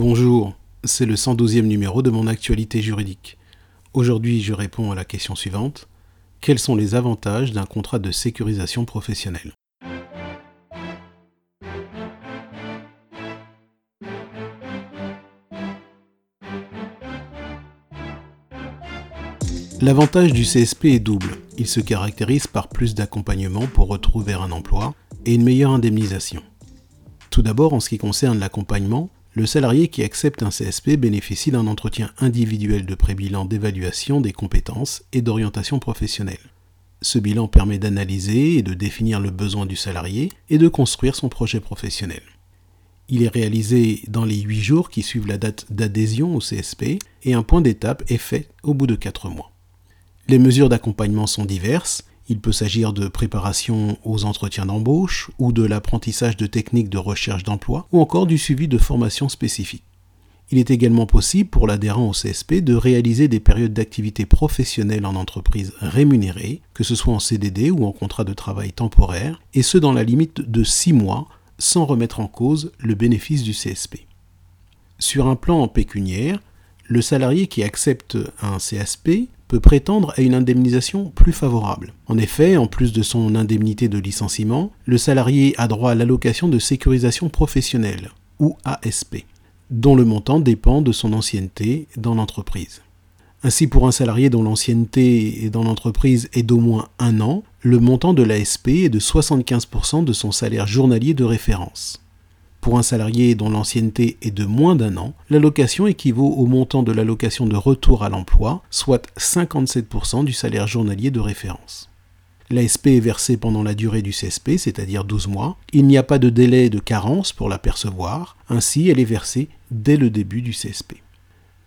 Bonjour, c'est le 112e numéro de mon actualité juridique. Aujourd'hui, je réponds à la question suivante. Quels sont les avantages d'un contrat de sécurisation professionnelle? L'avantage du CSP est double. Il se caractérise par plus d'accompagnement pour retrouver un emploi et une meilleure indemnisation. Tout d'abord, en ce qui concerne l'accompagnement, le salarié qui accepte un CSP bénéficie d'un entretien individuel de pré-bilan d'évaluation des compétences et d'orientation professionnelle. Ce bilan permet d'analyser et de définir le besoin du salarié et de construire son projet professionnel. Il est réalisé dans les 8 jours qui suivent la date d'adhésion au CSP et un point d'étape est fait au bout de 4 mois. Les mesures d'accompagnement sont diverses il peut s'agir de préparation aux entretiens d'embauche ou de l'apprentissage de techniques de recherche d'emploi ou encore du suivi de formations spécifiques. Il est également possible pour l'adhérent au CSP de réaliser des périodes d'activité professionnelle en entreprise rémunérées, que ce soit en CDD ou en contrat de travail temporaire, et ce dans la limite de 6 mois, sans remettre en cause le bénéfice du CSP. Sur un plan pécuniaire, le salarié qui accepte un CSP peut prétendre à une indemnisation plus favorable. En effet, en plus de son indemnité de licenciement, le salarié a droit à l'allocation de sécurisation professionnelle, ou ASP, dont le montant dépend de son ancienneté dans l'entreprise. Ainsi, pour un salarié dont l'ancienneté dans l'entreprise est d'au moins un an, le montant de l'ASP est de 75% de son salaire journalier de référence. Pour un salarié dont l'ancienneté est de moins d'un an, l'allocation équivaut au montant de l'allocation de retour à l'emploi, soit 57% du salaire journalier de référence. L'ASP est versée pendant la durée du CSP, c'est-à-dire 12 mois. Il n'y a pas de délai de carence pour la percevoir, ainsi elle est versée dès le début du CSP.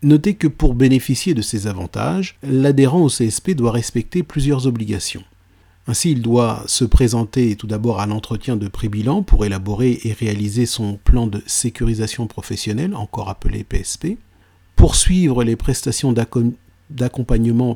Notez que pour bénéficier de ces avantages, l'adhérent au CSP doit respecter plusieurs obligations. Ainsi, il doit se présenter tout d'abord à l'entretien de pré-bilan pour élaborer et réaliser son plan de sécurisation professionnelle, encore appelé PSP, poursuivre les prestations d'accompagnement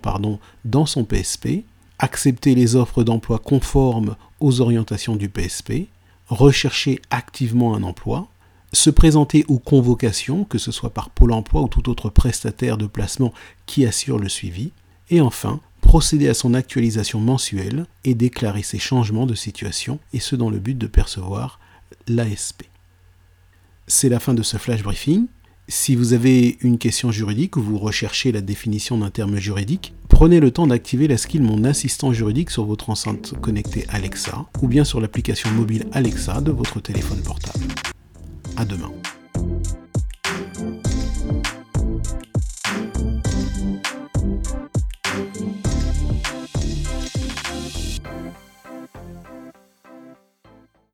dans son PSP, accepter les offres d'emploi conformes aux orientations du PSP, rechercher activement un emploi, se présenter aux convocations, que ce soit par Pôle emploi ou tout autre prestataire de placement qui assure le suivi, et enfin procéder à son actualisation mensuelle et déclarer ses changements de situation, et ce dans le but de percevoir l'ASP. C'est la fin de ce flash briefing. Si vous avez une question juridique ou vous recherchez la définition d'un terme juridique, prenez le temps d'activer la skill Mon assistant juridique sur votre enceinte connectée Alexa ou bien sur l'application mobile Alexa de votre téléphone portable. À demain.